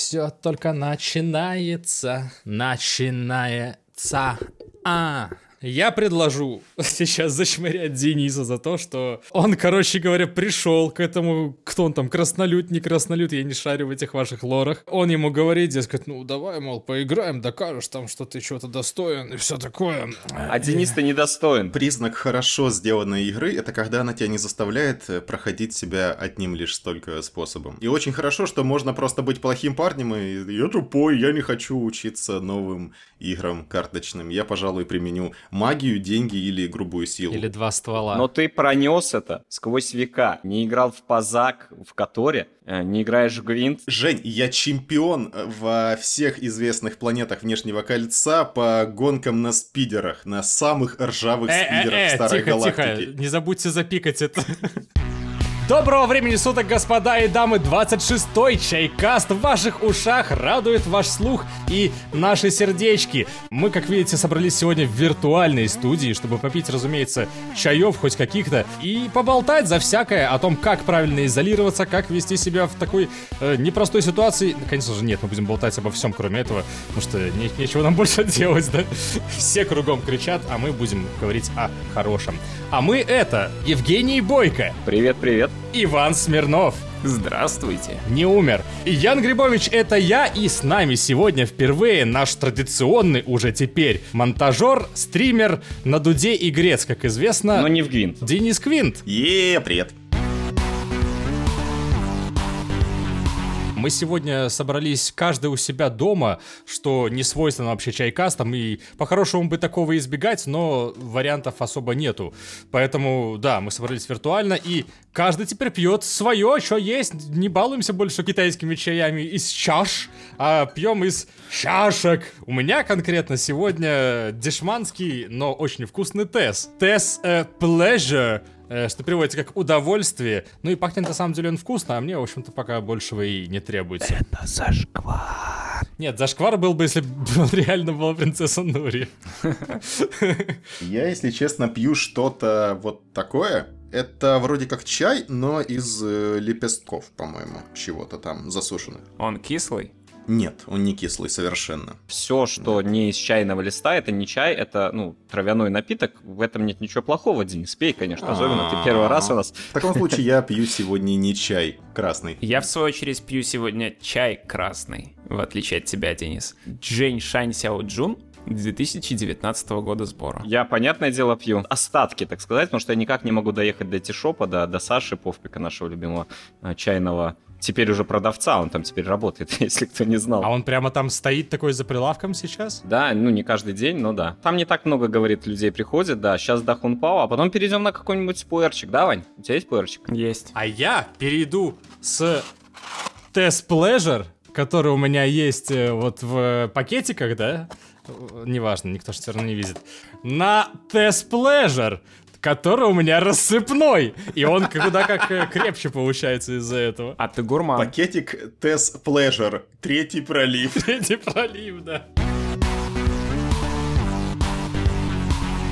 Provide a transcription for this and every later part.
Все только начинается, начинается. А, я предложу сейчас зашмырять Дениса за то, что он, короче говоря, пришел к этому, кто он там, краснолюд, не краснолюд, я не шарю в этих ваших лорах. Он ему говорит, дескать, ну давай, мол, поиграем, докажешь там, что ты чего-то достоин и все такое. А Денис-то недостоин. Признак хорошо сделанной игры — это когда она тебя не заставляет э, проходить себя одним лишь столько способом. И очень хорошо, что можно просто быть плохим парнем и «я тупой, я не хочу учиться новым играм карточным, я, пожалуй, применю магию, деньги или грубую силу. Или два ствола. Но ты пронес это сквозь века. Не играл в Пазак, в Которе, э, не играешь в Гвинт. Жень, я чемпион во всех известных планетах Внешнего Кольца по гонкам на спидерах, на самых ржавых спидерах Э-э-э, Старой Галактики. тихо, не забудьте запикать это. Доброго времени суток, господа и дамы! 26-й чайкаст в ваших ушах радует ваш слух и наши сердечки. Мы, как видите, собрались сегодня в виртуальной студии, чтобы попить, разумеется, чаев хоть каких-то и поболтать за всякое о том, как правильно изолироваться, как вести себя в такой э, непростой ситуации. Конечно же, нет, мы будем болтать обо всем, кроме этого, потому что не- нечего нам больше делать, да? Все кругом кричат, а мы будем говорить о хорошем. А мы это Евгений Бойко, Привет-привет. Иван Смирнов. Здравствуйте. Не умер. Ян Грибович это я, и с нами сегодня впервые наш традиционный уже теперь монтажер, стример на дуде и грец, как известно, Но не в Гвинт. Денис Квинт. Е, привет. Мы сегодня собрались каждый у себя дома, что не свойственно вообще чайкастам, и по-хорошему бы такого избегать, но вариантов особо нету. Поэтому, да, мы собрались виртуально, и каждый теперь пьет свое, что есть. Не балуемся больше китайскими чаями из чаш, а пьем из чашек. У меня конкретно сегодня дешманский, но очень вкусный тес. Тес э, Pleasure что переводится как удовольствие. Ну и пахнет на самом деле он вкусно, а мне, в общем-то, пока большего и не требуется. Это зашквар. Нет, зашквар был бы, если бы реально была принцесса Нури. Я, если честно, пью что-то вот такое. Это вроде как чай, но из э, лепестков, по-моему, чего-то там засушенных. Он кислый? Нет, он не кислый совершенно. Все, что не из чайного листа, это не чай, это, ну, травяной напиток. В этом нет ничего плохого, Денис. Пей, конечно, особенно ты первый раз у нас. В таком случае я пью сегодня не чай красный. Я, в свою очередь, пью сегодня чай красный, в отличие от тебя, Денис. Джейн Шань Сяо Джун 2019 года сбора. Я, понятное дело, пью остатки, так сказать, потому что я никак не могу доехать до Тишопа, до, до Саши Повпика, нашего любимого э, чайного, теперь уже продавца, он там теперь работает, если кто не знал. А он прямо там стоит такой за прилавком сейчас? Да, ну не каждый день, но да. Там не так много, говорит, людей приходит, да. Сейчас до Хунпао, а потом перейдем на какой-нибудь пуэрчик, да, Вань? У тебя есть пуэрчик? Есть. А я перейду с Test Pleasure, который у меня есть э, вот в пакетиках, да? Неважно, никто же все равно не видит. На Test Pleasure, который у меня рассыпной. И он куда как э, крепче получается из-за этого. А ты гурман. Пакетик Tess Pleasure, третий пролив. Третий пролив, да.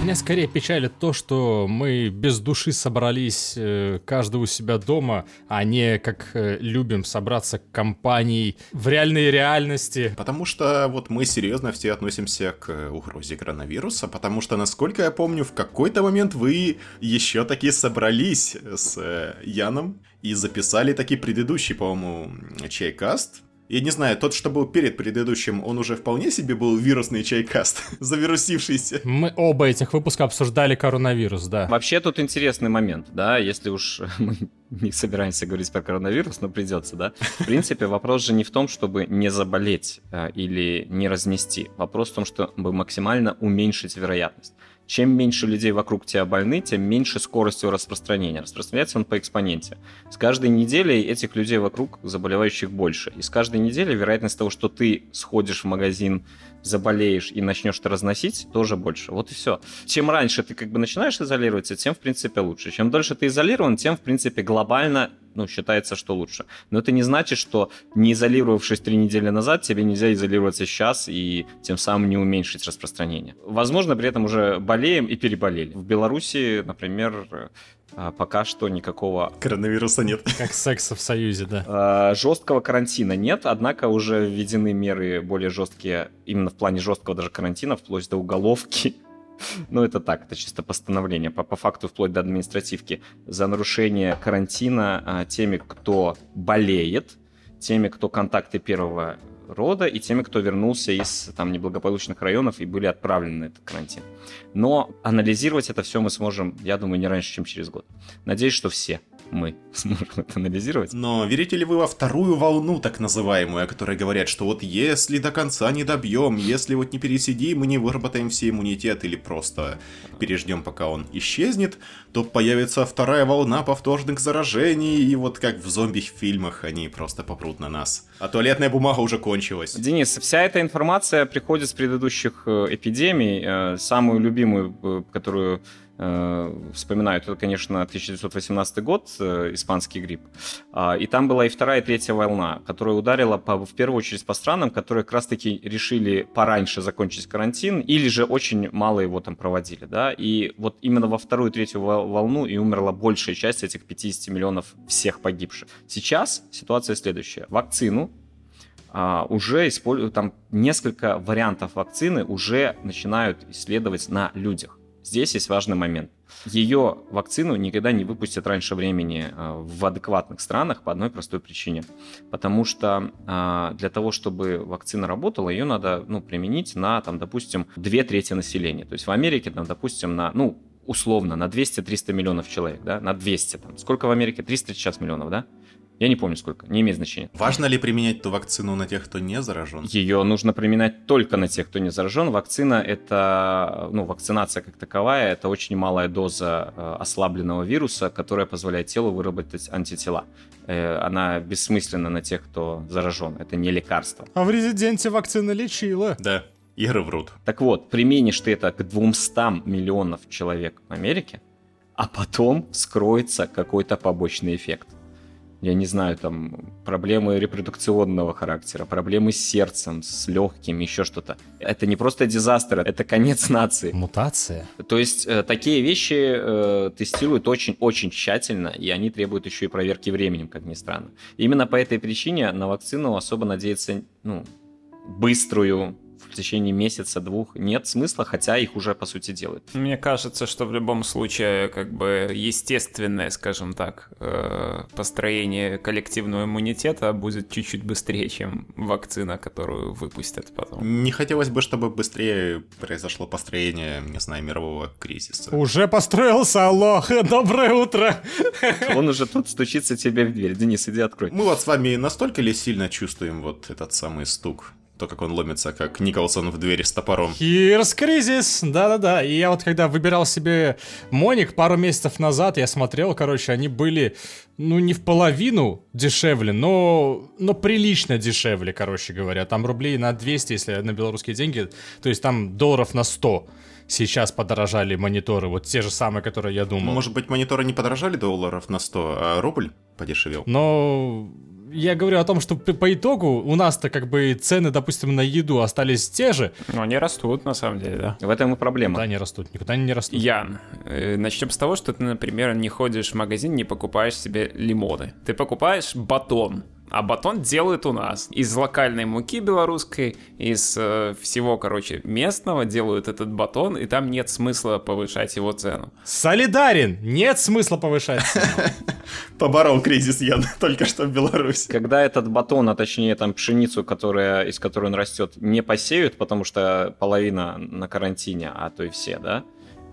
Меня скорее печалит то, что мы без души собрались э, каждый у себя дома, а не как э, любим собраться компанией в реальной реальности. Потому что вот мы серьезно все относимся к э, угрозе коронавируса, потому что, насколько я помню, в какой-то момент вы еще таки собрались с Яном и записали таки предыдущий, по-моему, чайкаст. Я не знаю, тот, что был перед предыдущим, он уже вполне себе был вирусный чайкаст, завирусившийся. Мы оба этих выпуска обсуждали коронавирус, да. Вообще тут интересный момент, да, если уж мы не собираемся говорить про коронавирус, но придется, да. В принципе, вопрос же не в том, чтобы не заболеть э, или не разнести. Вопрос в том, чтобы максимально уменьшить вероятность. Чем меньше людей вокруг тебя больны, тем меньше скоростью распространения. Распространяется он по экспоненте. С каждой неделей этих людей вокруг заболевающих больше. И с каждой неделей вероятность того, что ты сходишь в магазин, заболеешь и начнешь это разносить, тоже больше. Вот и все. Чем раньше ты как бы начинаешь изолироваться, тем в принципе лучше. Чем дольше ты изолирован, тем в принципе глобально ну, считается, что лучше. Но это не значит, что не изолировавшись три недели назад, тебе нельзя изолироваться сейчас и тем самым не уменьшить распространение. Возможно, при этом уже болеем и переболели. В Беларуси, например, а, пока что никакого... Коронавируса нет. Как секса в Союзе, да. А, жесткого карантина нет, однако уже введены меры более жесткие, именно в плане жесткого даже карантина, вплоть до уголовки. Ну, это так, это чисто постановление, по, по факту вплоть до административки. За нарушение карантина а, теми, кто болеет, теми, кто контакты первого рода, и теми, кто вернулся из там неблагополучных районов и были отправлены на этот карантин. Но анализировать это все мы сможем, я думаю, не раньше, чем через год. Надеюсь, что все мы сможем это анализировать. Но верите ли вы во вторую волну, так называемую, о которой говорят, что вот если до конца не добьем, если вот не пересидим и не выработаем все иммунитет или просто переждем, пока он исчезнет, то появится вторая волна повторных заражений, и вот как в зомби-фильмах они просто попрут на нас. А туалетная бумага уже кончилась. Денис, вся эта информация приходит с предыдущих э, эпидемий. Э, самую любимую, э, которую Э, вспоминают, это, конечно, 1918 год, э, испанский грипп. А, и там была и вторая, и третья волна, которая ударила по, в первую очередь по странам, которые как раз-таки решили пораньше закончить карантин, или же очень мало его там проводили, да, и вот именно во вторую третью волну и умерла большая часть этих 50 миллионов всех погибших. Сейчас ситуация следующая. Вакцину а, уже используют, там несколько вариантов вакцины уже начинают исследовать на людях. Здесь есть важный момент. Ее вакцину никогда не выпустят раньше времени а, в адекватных странах по одной простой причине. Потому что а, для того, чтобы вакцина работала, ее надо ну, применить на, там, допустим, две трети населения. То есть в Америке, там, допустим, на, ну, условно, на 200-300 миллионов человек, да, на 200, там, сколько в Америке? 300 сейчас миллионов, да? Я не помню сколько, не имеет значения. Важно ли применять ту вакцину на тех, кто не заражен? Ее нужно применять только на тех, кто не заражен. Вакцина это, ну, вакцинация как таковая, это очень малая доза э, ослабленного вируса, которая позволяет телу выработать антитела. Э, она бессмысленна на тех, кто заражен. Это не лекарство. А в резиденте вакцина лечила. Да. Игры врут. Так вот, применишь ты это к 200 миллионов человек в Америке, а потом скроется какой-то побочный эффект я не знаю, там, проблемы репродукционного характера, проблемы с сердцем, с легким, еще что-то. Это не просто дизастер, это конец нации. Мутация. То есть э, такие вещи э, тестируют очень-очень тщательно, и они требуют еще и проверки временем, как ни странно. Именно по этой причине на вакцину особо надеяться, ну, быструю, в течение месяца-двух нет смысла, хотя их уже по сути делают. Мне кажется, что в любом случае как бы естественное, скажем так, э, построение коллективного иммунитета будет чуть-чуть быстрее, чем вакцина, которую выпустят потом. Не хотелось бы, чтобы быстрее произошло построение, не знаю, мирового кризиса. Уже построился, алло, доброе утро! Он уже тут стучится тебе в дверь. Денис, иди открой. Мы вот с вами настолько ли сильно чувствуем вот этот самый стук? То, как он ломится, как Николсон в двери с топором. Here's кризис, да-да-да. И я вот когда выбирал себе Моник пару месяцев назад, я смотрел, короче, они были, ну, не в половину дешевле, но, но прилично дешевле, короче говоря. Там рублей на 200, если на белорусские деньги, то есть там долларов на 100 сейчас подорожали мониторы, вот те же самые, которые я думал. Может быть, мониторы не подорожали долларов на 100, а рубль подешевел? Но я говорю о том, что по итогу у нас-то как бы цены, допустим, на еду остались те же. Но они растут, на самом деле, да. В этом и проблема. Да, они растут, никуда они не растут. Ян, э, начнем с того, что ты, например, не ходишь в магазин, не покупаешь себе лимоны. Ты покупаешь батон. А батон делают у нас. Из локальной муки белорусской, из э, всего, короче, местного делают этот батон, и там нет смысла повышать его цену. Солидарен! Нет смысла повышать цену. Поборол кризис Ян только что в Беларуси. Когда этот батон, а точнее там пшеницу, которая, из которой он растет, не посеют, потому что половина на карантине, а то и все, да?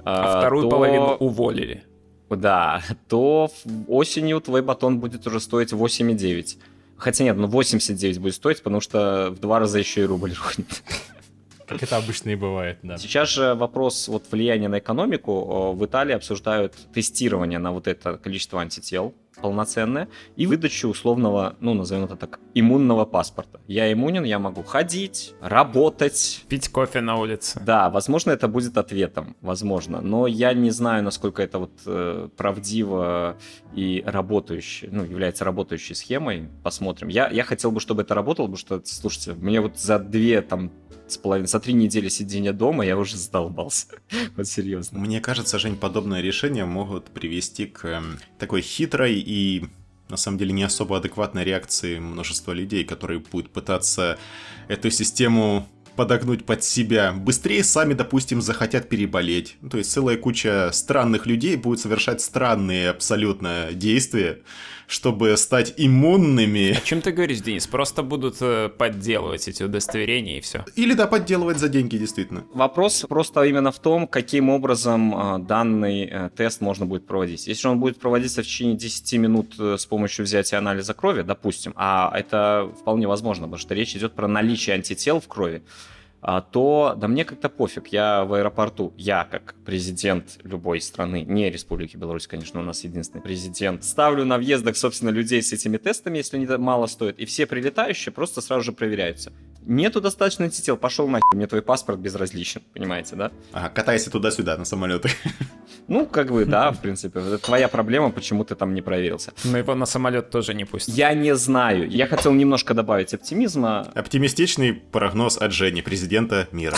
А, а вторую то... половину уволили. Да, то осенью твой батон будет уже стоить 8,9. Хотя нет, ну 89 будет стоить, потому что в два раза еще и рубль рухнет. Как это обычно и бывает, да. Сейчас же вопрос вот влияния на экономику. В Италии обсуждают тестирование на вот это количество антител полноценное и выдачу условного, ну, назовем это так, иммунного паспорта. Я иммунен, я могу ходить, работать. Пить кофе на улице. Да, возможно, это будет ответом, возможно. Но я не знаю, насколько это вот э, правдиво и работающее, ну, является работающей схемой. Посмотрим. Я, я хотел бы, чтобы это работало, потому что, слушайте, мне вот за две там с половиной, за три недели сидения дома я уже задолбался. Вот серьезно. Мне кажется, Жень, подобное решение могут привести к эм, такой хитрой и на самом деле не особо адекватной реакции множества людей, которые будут пытаться эту систему подогнуть под себя. Быстрее сами, допустим, захотят переболеть. Ну, то есть целая куча странных людей будет совершать странные абсолютно действия, чтобы стать иммунными. О чем ты говоришь, Денис? Просто будут э, подделывать эти удостоверения и все. Или да, подделывать за деньги, действительно. Вопрос просто именно в том, каким образом э, данный э, тест можно будет проводить. Если он будет проводиться в течение 10 минут с помощью взятия анализа крови, допустим, а это вполне возможно, потому что речь идет про наличие антител в крови, то да мне как-то пофиг. Я в аэропорту, я как президент любой страны, не Республики Беларусь, конечно, у нас единственный президент, ставлю на въездах, собственно, людей с этими тестами, если они мало стоят, и все прилетающие просто сразу же проверяются. Нету достаточно антител, пошел нахер, мне твой паспорт безразличен, понимаете, да? Ага, катайся туда-сюда на самолеты. Ну, как бы, да, в принципе. Это твоя проблема, почему ты там не проверился. Но его на самолет тоже не пустят. Я не знаю. Я хотел немножко добавить оптимизма. Оптимистичный прогноз от Жени, президента мира.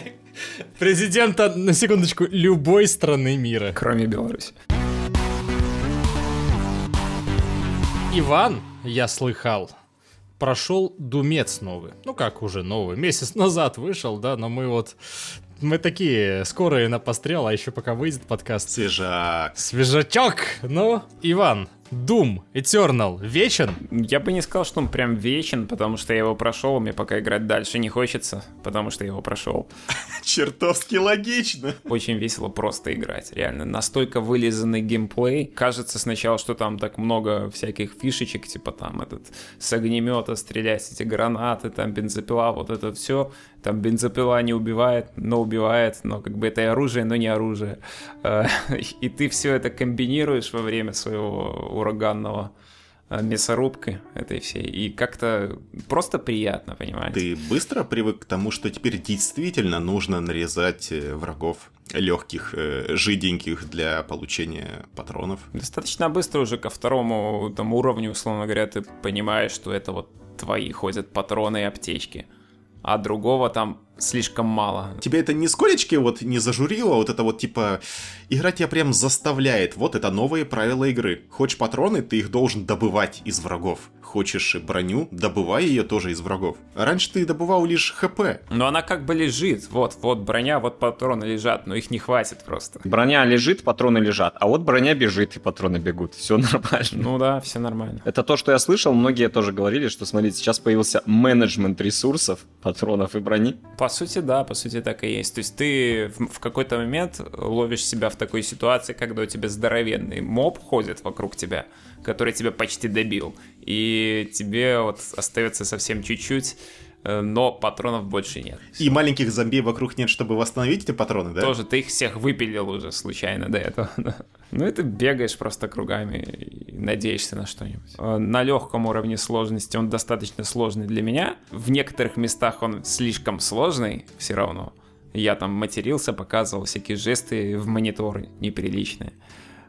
Президента, на секундочку, любой страны мира. Кроме Беларуси. Иван, я слыхал, прошел Думец новый. Ну как уже новый, месяц назад вышел, да, но мы вот мы такие скорые на пострел, а еще пока выйдет подкаст. Свежак. Свежачок! Ну, Иван, Doom Eternal вечен? Я бы не сказал, что он прям вечен, потому что я его прошел, мне пока играть дальше не хочется, потому что я его прошел. Чертовски логично. Очень весело просто играть, реально. Настолько вылизанный геймплей. Кажется сначала, что там так много всяких фишечек, типа там этот с огнемета стрелять, эти гранаты, там бензопила, вот это все. Там бензопила не убивает, но убивает, но как бы это и оружие, но не оружие. Э, и ты все это комбинируешь во время своего ураганного э, мясорубкой этой всей. И как-то просто приятно, понимаете? Ты быстро привык к тому, что теперь действительно нужно нарезать э, врагов легких, жиденьких для получения патронов? Достаточно быстро уже ко второму там, уровню, условно говоря, ты понимаешь, что это вот твои ходят патроны и аптечки а другого там слишком мало. Тебя это нисколечки вот не зажурило, вот это вот типа, игра тебя прям заставляет, вот это новые правила игры. Хочешь патроны, ты их должен добывать из врагов. Хочешь броню, добывай ее тоже из врагов. Раньше ты добывал лишь хп. Но она как бы лежит, вот, вот броня, вот патроны лежат, но их не хватит просто. Броня лежит, патроны лежат, а вот броня бежит и патроны бегут, все нормально. Ну да, все нормально. Это то, что я слышал, многие тоже говорили, что, смотрите, сейчас появился менеджмент ресурсов, патронов и брони. По сути, да, по сути так и есть. То есть ты в, какой-то момент ловишь себя в такой ситуации, когда у тебя здоровенный моб ходит вокруг тебя, который тебя почти добил, и тебе вот остается совсем чуть-чуть но патронов больше нет. И маленьких зомби вокруг нет, чтобы восстановить эти патроны, да? Тоже, ты их всех выпилил уже случайно до этого. ну и ты бегаешь просто кругами и надеешься на что-нибудь. Э, на легком уровне сложности он достаточно сложный для меня. В некоторых местах он слишком сложный все равно. Я там матерился, показывал всякие жесты в мониторы неприличные.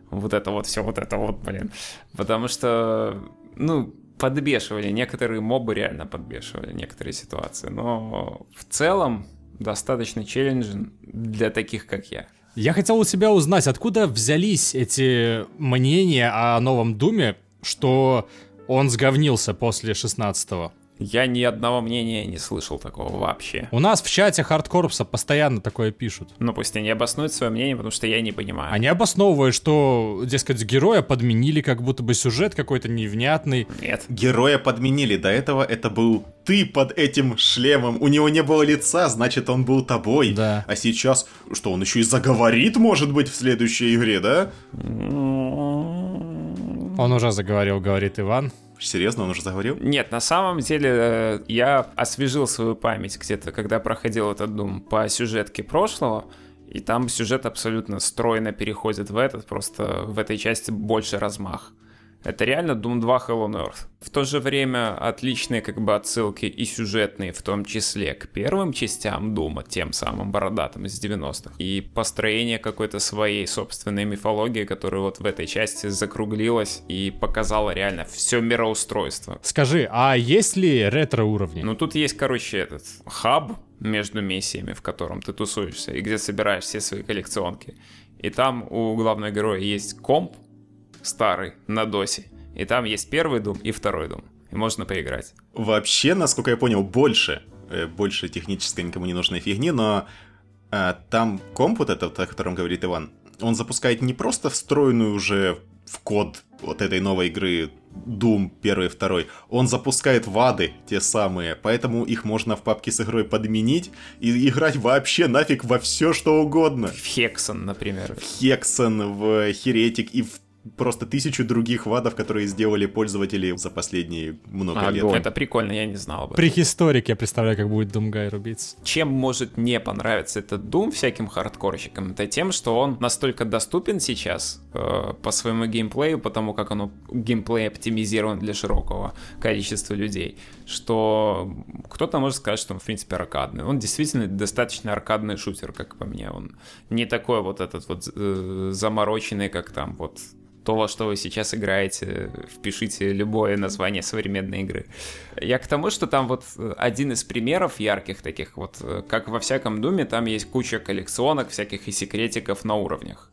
Вот это вот все, вот это вот, блин. Потому что, ну, подбешивали, некоторые мобы реально подбешивали некоторые ситуации, но в целом достаточно челленджен для таких, как я. Я хотел у тебя узнать, откуда взялись эти мнения о новом Думе, что он сговнился после 16-го. Я ни одного мнения не слышал такого вообще. У нас в чате хардкорпса постоянно такое пишут. Ну пусть они обоснуют свое мнение, потому что я не понимаю. Они обосновывают, что, дескать, героя подменили, как будто бы сюжет какой-то невнятный. Нет. Героя подменили. До этого это был ты под этим шлемом. У него не было лица, значит, он был тобой. Да. А сейчас, что, он еще и заговорит, может быть, в следующей игре, да? Он уже заговорил, говорит Иван. Серьезно, он уже заговорил? Нет, на самом деле э, я освежил свою память где-то, когда проходил этот Doom по сюжетке прошлого, и там сюжет абсолютно стройно переходит в этот, просто в этой части больше размах. Это реально Doom 2 Hell on Earth. В то же время отличные как бы отсылки и сюжетные, в том числе к первым частям Дума, тем самым бородатым из 90-х. И построение какой-то своей собственной мифологии, которая вот в этой части закруглилась и показала реально все мироустройство. Скажи, а есть ли ретро-уровни? Ну тут есть, короче, этот хаб, между миссиями, в котором ты тусуешься, и где собираешь все свои коллекционки. И там у главного героя есть комп старый на досе, и там есть первый дом и второй дом, и можно поиграть. Вообще, насколько я понял, больше, э, больше технической никому не нужной фигни, но а, там комп вот этот, о котором говорит Иван, он запускает не просто встроенную уже в код вот этой новой игры Doom первый и второй, он запускает вады, те самые, поэтому их можно в папке с игрой подменить и играть вообще нафиг во все, что угодно. В Хексон, например. В Хексон, в Херетик и в просто тысячу других вадов, которые сделали пользователи за последние много Огонь. лет. Это прикольно, я не знал об этом. Прихисторик, я представляю, как будет Думгай рубиться. Чем может не понравиться этот Doom всяким хардкорщикам? Это тем, что он настолько доступен сейчас э, по своему геймплею, потому как оно геймплей оптимизирован для широкого количества людей, что кто-то может сказать, что он, в принципе, аркадный. Он действительно достаточно аркадный шутер, как по мне. Он не такой вот этот вот э, замороченный, как там вот то, во что вы сейчас играете, впишите любое название современной игры. Я к тому, что там вот один из примеров ярких таких, вот как во всяком Думе, там есть куча коллекционок всяких и секретиков на уровнях.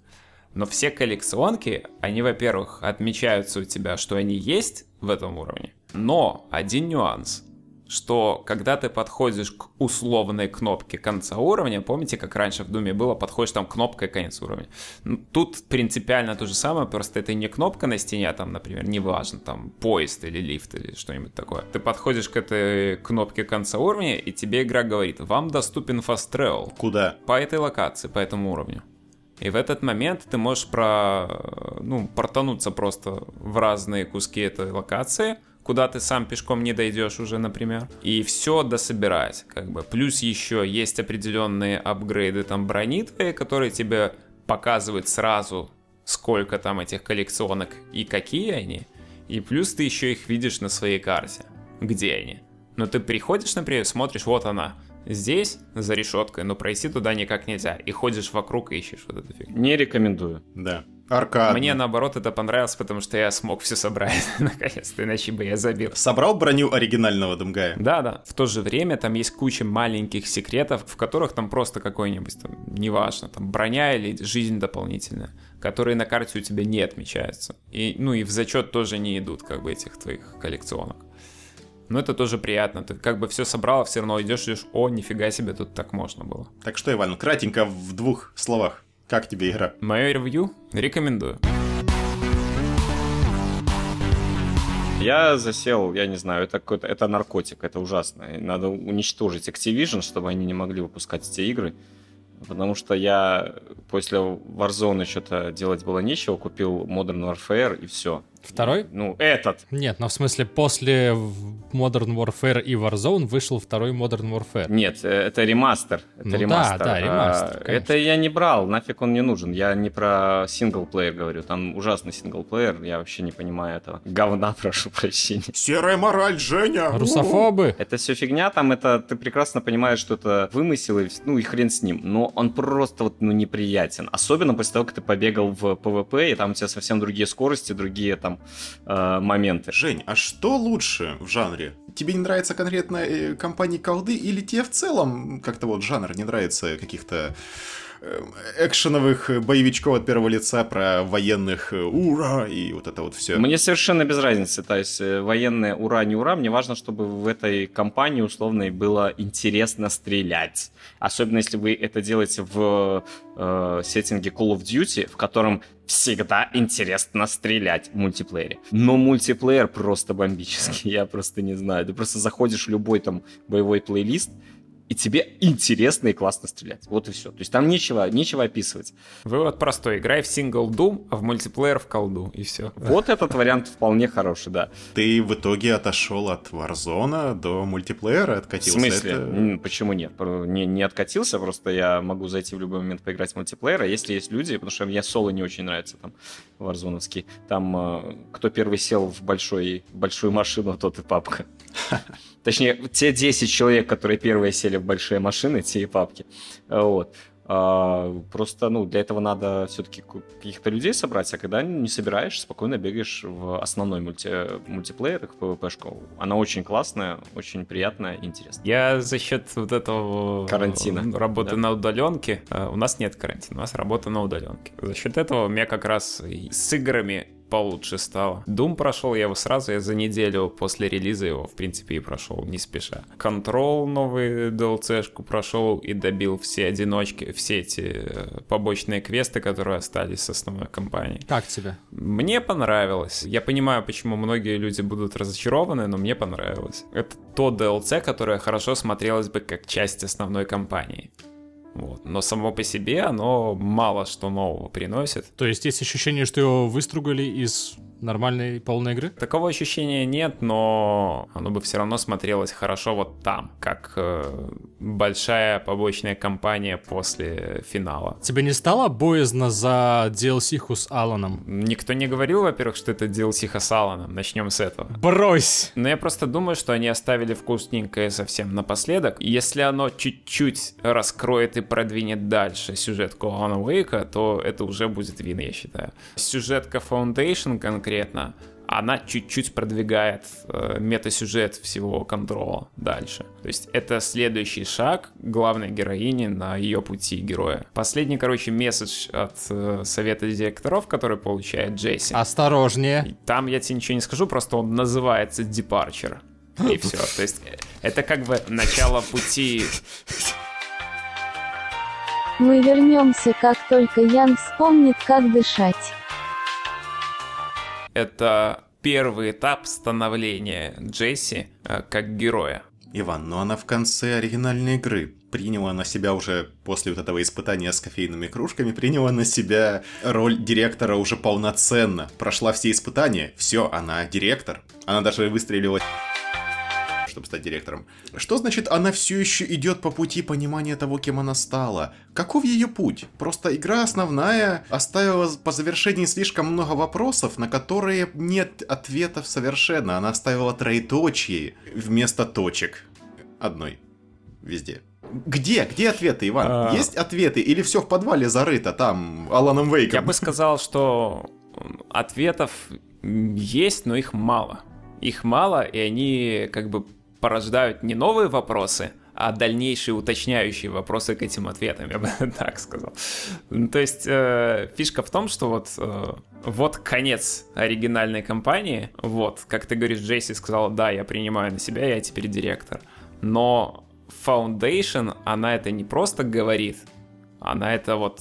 Но все коллекционки, они, во-первых, отмечаются у тебя, что они есть в этом уровне. Но один нюанс – что когда ты подходишь к условной кнопке конца уровня, помните, как раньше в Думе было, подходишь там кнопкой конец уровня. Ну, Тут принципиально то же самое, просто это не кнопка на стене, а там, например, неважно, там поезд или лифт или что-нибудь такое. Ты подходишь к этой кнопке конца уровня, и тебе игра говорит, вам доступен fast travel Куда? по этой локации, по этому уровню. И в этот момент ты можешь про, ну, портануться просто в разные куски этой локации, куда ты сам пешком не дойдешь уже, например. И все дособирать, как бы. Плюс еще есть определенные апгрейды там брони твои, которые тебе показывают сразу, сколько там этих коллекционок и какие они. И плюс ты еще их видишь на своей карте, где они. Но ты приходишь, например, смотришь, вот она, Здесь, за решеткой, но пройти туда никак нельзя. И ходишь вокруг и ищешь вот эту фигню. Не рекомендую. Да. Аркад. Мне наоборот это понравилось, потому что я смог все собрать наконец-то, иначе бы я забил. Собрал броню оригинального Думгая? Да-да. В то же время там есть куча маленьких секретов, в которых там просто какой-нибудь, там, неважно, там броня или жизнь дополнительная, которые на карте у тебя не отмечаются. И, ну и в зачет тоже не идут, как бы, этих твоих коллекционок. Но это тоже приятно. Ты как бы все собрал, а все равно идешь, идешь, о, нифига себе, тут так можно было. Так что, Иван, кратенько в двух словах. Как тебе игра? Мое ревью рекомендую. Я засел, я не знаю, это какой-то, это наркотик, это ужасно. И Надо уничтожить Activision, чтобы они не могли выпускать эти игры. Потому что я после Warzone что-то делать было нечего, купил Modern Warfare и все. Второй? Ну, этот. Нет, но в смысле после Modern Warfare и Warzone вышел второй Modern Warfare. Нет, э, это ремастер. Это Ну да, ремастер. да, А, ремастер, конечно. Это я не брал, нафиг он не нужен. Я не про синглплеер говорю. Там ужасный синглплеер, я вообще не понимаю этого. Говна, прошу прощения. Серая мораль, Женя! Русофобы? Это все фигня, там это ты прекрасно понимаешь, что это вымысел, и, ну и хрен с ним. Но он просто вот ну, неприятен. Особенно после того, как ты побегал в PvP, и там у тебя совсем другие скорости, другие там э, моменты. Жень, а что лучше в жанре? Тебе не нравится конкретно э, компания колды или тебе в целом как-то вот жанр не нравится каких-то э, экшеновых боевичков от первого лица про военных э, ура и вот это вот все. Мне совершенно без разницы, то есть э, военные ура, не ура, мне важно, чтобы в этой компании условной было интересно стрелять. Особенно если вы это делаете в э, сеттинге Call of Duty, в котором всегда интересно стрелять в мультиплеере. Но мультиплеер просто бомбический, я просто не знаю. Ты просто заходишь в любой там боевой плейлист, и тебе интересно и классно стрелять. Вот и все. То есть там нечего, нечего описывать. Вывод простой. Играй в сингл Doom, а в мультиплеер в колду, и все. Вот этот вариант вполне хороший, да. Ты в итоге отошел от Warzone до мультиплеера, В откатился. смысле? Это- Почему нет? Не, не откатился, просто я могу зайти в любой момент поиграть в мультиплеер, а если есть люди, потому что мне соло не очень нравится, там, варзоновский, там, э, кто первый сел в большой, большую машину, тот и папка. Точнее, те 10 человек, которые первые сели в большие машины, те и папки. Вот. А, просто, ну, для этого надо все-таки каких-то людей собрать, а когда не собираешь, спокойно бегаешь в основной мульти мультиплеер, в PvP-шку. Она очень классная, очень приятная и интересная. Я за счет вот этого... Карантина. Работы Да. на удаленке. э, У нас нет карантина, у нас работа на удаленке. За счет этого у меня как раз с играми получше стало. Doom прошел я его сразу, я за неделю после релиза его, в принципе, и прошел, не спеша. Control новый DLC-шку прошел и добил все одиночки, все эти э, побочные квесты, которые остались с основной кампании. Как тебе? Мне понравилось. Я понимаю, почему многие люди будут разочарованы, но мне понравилось. Это то DLC, которое хорошо смотрелось бы как часть основной кампании. Вот. Но само по себе оно мало что нового приносит. То есть есть ощущение, что его выстругали из нормальной полной игры? Такого ощущения нет, но оно бы все равно смотрелось хорошо вот там, как э, большая побочная кампания после финала. Тебе не стало боязно за DLC-ху с Аланом? Никто не говорил, во-первых, что это DLC с Аланом. Начнем с этого. Брось! Но я просто думаю, что они оставили вкусненькое совсем напоследок. Если оно чуть-чуть раскроет и продвинет дальше сюжетку Alan Wake, то это уже будет вин, я считаю. Сюжетка Foundation конкретно, она чуть-чуть продвигает э, метасюжет всего контрола дальше. То есть это следующий шаг главной героини на ее пути героя. Последний, короче, месседж от э, совета директоров, который получает Джесси. Осторожнее. Там я тебе ничего не скажу, просто он называется Departure. И все. То есть это как бы начало пути. Мы вернемся, как только Ян вспомнит, как дышать. Это первый этап становления Джесси э, как героя. Иван, но она в конце оригинальной игры приняла на себя уже после вот этого испытания с кофейными кружками, приняла на себя роль директора уже полноценно. Прошла все испытания, все, она директор. Она даже выстрелила чтобы стать директором. Что значит, она все еще идет по пути понимания того, кем она стала? Каков ее путь? Просто игра основная оставила по завершении слишком много вопросов, на которые нет ответов совершенно. Она оставила троеточие вместо точек. Одной. Везде. Где? Где ответы, Иван? А. Есть ответы? Или все в подвале зарыто там Аланом Вейком? Я бы сказал, что ответов есть, но их мало. Их мало, и они как бы порождают не новые вопросы, а дальнейшие уточняющие вопросы к этим ответам, я бы так сказал. Ну, То есть э, фишка в том, что вот, э, вот конец оригинальной кампании, вот, как ты говоришь, Джейси сказала, да, я принимаю на себя, я теперь директор. Но Foundation, она это не просто говорит, она это вот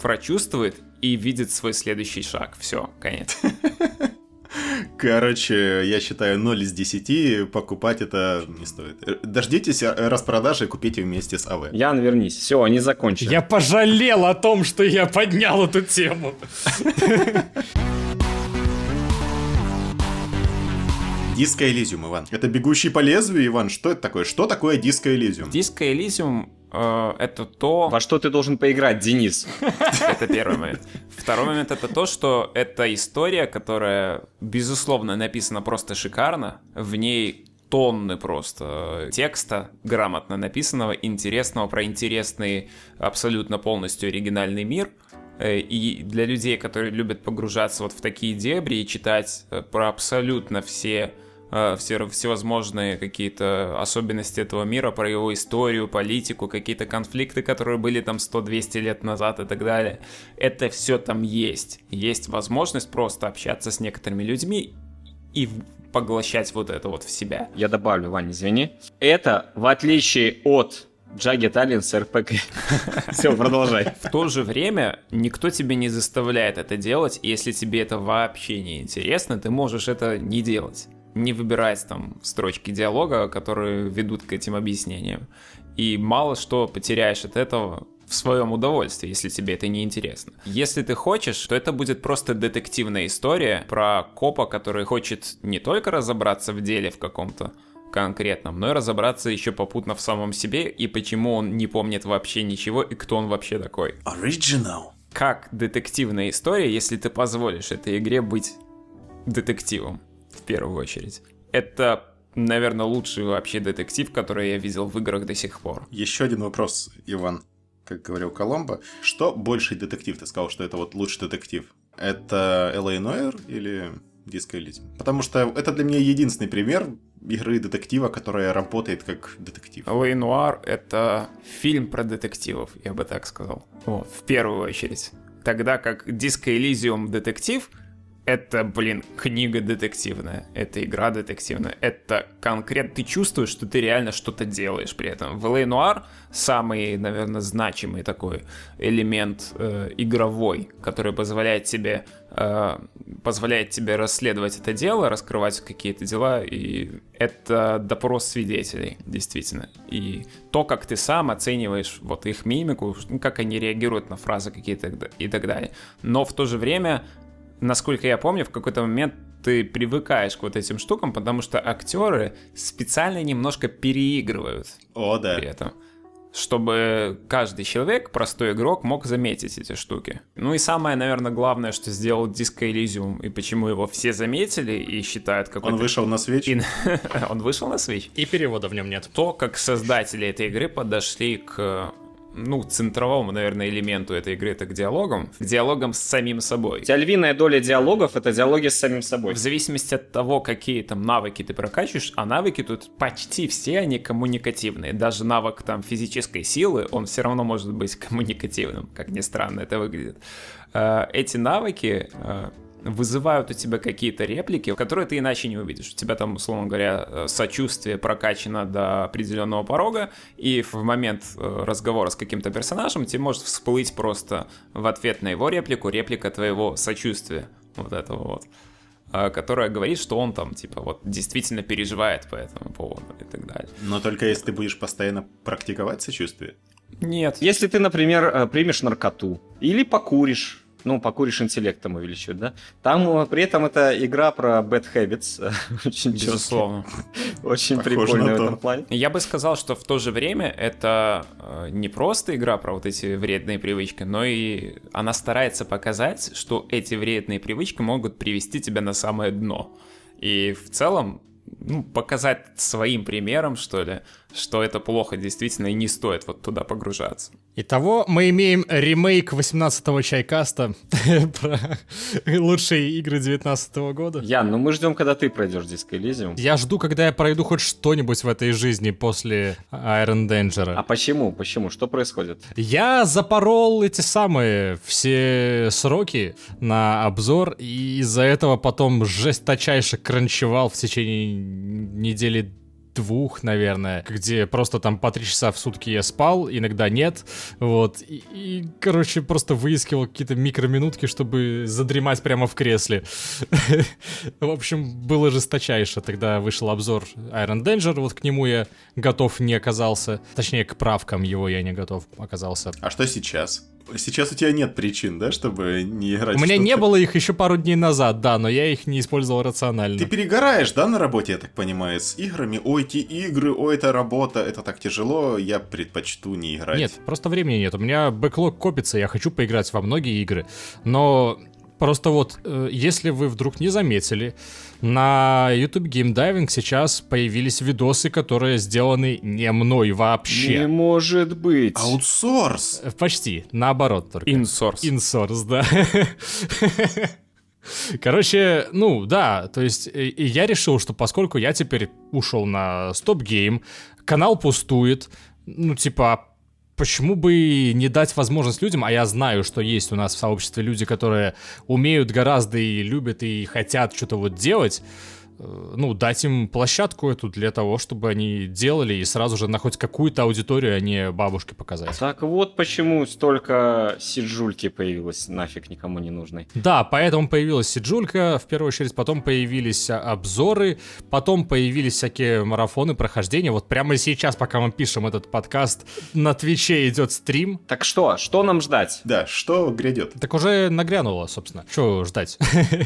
прочувствует и видит свой следующий шаг. Все, конец. Короче, я считаю 0 из 10, покупать это не стоит. Дождитесь распродажи и купите вместе с АВ. Ян, вернись. Все, они закончили. Я пожалел о том, что я поднял эту тему. Диско Элизиум, Иван. Это бегущий по лезвию, Иван. Что это такое? Что такое Диско Элизиум? Диско Elysium э, это то... Во что ты должен поиграть, Денис? Это первый момент. Второй момент это то, что это история, которая, безусловно, написана просто шикарно. В ней тонны просто текста, грамотно написанного, интересного, про интересный, абсолютно полностью оригинальный мир. Э, И для людей, которые любят погружаться вот в такие дебри и читать э, про абсолютно все э, все всевозможные какие-то особенности этого мира, про его историю, политику, какие-то конфликты, которые были там 100-200 лет назад и так далее. Это все там есть. Есть возможность просто общаться с некоторыми людьми и поглощать вот это вот в себя. Я добавлю, Вань, извини. Это, в отличие от Jagged Alliance RPG. Все, продолжай. В то же время никто тебе не заставляет это делать, если тебе это вообще не интересно, ты можешь это не делать. Не выбирать там строчки диалога, которые ведут к этим объяснениям. И мало что потеряешь от этого в своем удовольствии, если тебе это не интересно. Если ты хочешь, то это будет просто детективная история про копа, который хочет не только разобраться в деле в каком-то конкретном, но и разобраться еще попутно в самом себе и почему он не помнит вообще ничего и кто он вообще такой. Original. Как детективная история, если ты позволишь этой игре быть детективом, в первую очередь. Это, наверное, лучший вообще детектив, который я видел в играх до сих пор. Еще один вопрос, Иван. как говорил Коломбо. Что больший детектив? Ты сказал, что это вот лучший детектив. Это L.A. Noir или Disco Elysium? Потому что это для меня единственный пример игры детектива, которая работает как детектив. Лэй Нуар — это фильм про детективов, я бы так сказал. Вот, в первую очередь. Тогда как Disco Elysium детектив — это, блин, книга детективная, это игра детективная, это конкретно ты чувствуешь, что ты реально что-то делаешь при этом. В L.A. Noir самый, наверное, значимый такой элемент э, игровой, который позволяет тебе э, позволяет тебе расследовать это дело, раскрывать какие-то дела, и это допрос свидетелей, действительно. И то, как ты сам оцениваешь вот их мимику, как они реагируют на фразы какие-то и так далее. Но в то же время насколько я помню, в какой-то момент ты привыкаешь к вот этим штукам, потому что актеры специально немножко переигрывают. О, да. При этом чтобы каждый человек, простой игрок, мог заметить эти штуки. Ну и самое, наверное, главное, что сделал Disco Elysium, и почему его все заметили и считают как Он вышел на Switch? И... Он вышел на Switch? И перевода в нем нет. То, как создатели этой игры подошли к ну, центровому, наверное, элементу этой игры это к диалогам, к диалогам с самим собой. У тебя львиная доля диалогов — это диалоги с самим собой. В зависимости от того, какие там навыки ты прокачиваешь, а навыки тут почти все они коммуникативные. Даже навык там физической силы, он все равно может быть коммуникативным, как ни странно это выглядит. Э, эти навыки э, вызывают у тебя какие-то реплики, которые ты иначе не увидишь. У тебя там, условно говоря, э, сочувствие прокачано до определенного порога, и в момент э, разговора с каким-то персонажем тебе может всплыть просто в ответ на его реплику реплика твоего сочувствия. Вот этого вот э, которая говорит, что он там, типа, вот действительно переживает по этому поводу и так далее. Но только если ты будешь постоянно практиковать сочувствие. Нет. Если ты, например, примешь наркоту или покуришь, ну, покуришь интеллектом увеличивать, да? Там э, при этом это игра про bad habits. Очень Безусловно. Очень прикольная в этом плане. Я бы сказал, что в то же время это э, не просто игра про вот эти вредные привычки, но и она старается показать, что эти вредные привычки могут привести тебя на самое дно. И в целом ну, показать своим примером, что ли, что это плохо действительно и не стоит вот туда погружаться. Итого мы имеем ремейк 18-го чайкаста про лучшие игры 19 -го года. Ян, ну мы ждем, когда ты пройдешь Disco Elysium. Я жду, когда я пройду хоть что-нибудь в этой жизни после Iron Danger. А почему? Почему? Что происходит? Я запорол эти самые все сроки на обзор, и из-за этого потом жесточайше кранчевал в течение недели двух, наверное, где просто там по три часа в сутки я спал, иногда нет, вот, и, и короче, просто выискивал какие-то микроминутки, чтобы задремать прямо в кресле. В общем, было жесточайше. Тогда вышел обзор Iron Danger, вот к нему я готов не оказался, точнее, к правкам его я не готов оказался. А что сейчас? Сейчас у тебя нет причин, да, чтобы не играть У меня не было их еще пару дней назад, да, но я их не использовал рационально. Ты перегораешь, да, на работе, я так понимаю, с играми? Ой, эти игры, ой, это работа, это так тяжело, я предпочту не играть. Нет, просто времени нет. У меня бэклог копится, я хочу поиграть во многие игры, но Просто вот, э, если вы вдруг не заметили, на YouTube Game Diving сейчас появились видосы, которые сделаны не мной вообще. Не может быть. Аутсорс. Э, почти, наоборот только. Инсорс. Инсорс, да. Короче, ну да, то есть э, я решил, что поскольку я теперь ушел на Stop Game, канал пустует, ну типа почему бы не дать возможность людям, а я знаю, что есть у нас в сообществе люди, которые умеют гораздо и любят и хотят что-то вот делать, ну, дать им площадку эту для того, чтобы они делали и сразу же на хоть какую-то аудиторию, а не бабушке показать. Так вот почему столько сиджульки появилось нафиг никому не нужной. Да, поэтому появилась сиджулька, в первую очередь, потом появились а, обзоры, потом появились всякие марафоны, прохождения. Вот прямо сейчас, пока мы пишем этот подкаст, на Твиче идет стрим. Так что? Что нам ждать? Да, что грядет? Так уже нагрянуло, собственно. Что ждать?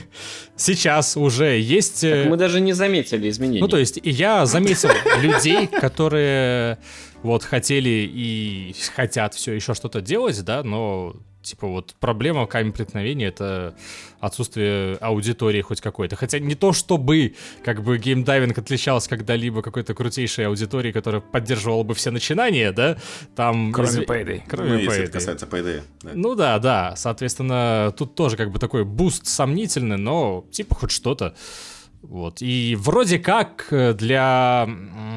Сейчас уже есть... Так мы даже не заметили изменений. Ну, то есть, я заметил людей, которые вот хотели и хотят все еще что-то делать, да, но Типа вот проблема камень преткновения — это отсутствие аудитории хоть какой-то. Хотя не то, чтобы как бы геймдайвинг отличался когда-либо какой-то крутейшей аудиторией, которая поддерживала бы все начинания, да? Там... Кроме изв- Payday. Кроме Ну, если это Payday. касается Payday. да. Ну да, да. Соответственно, тут тоже как бы такой буст сомнительный, но типа хоть что-то. Вот. И вроде как э, для...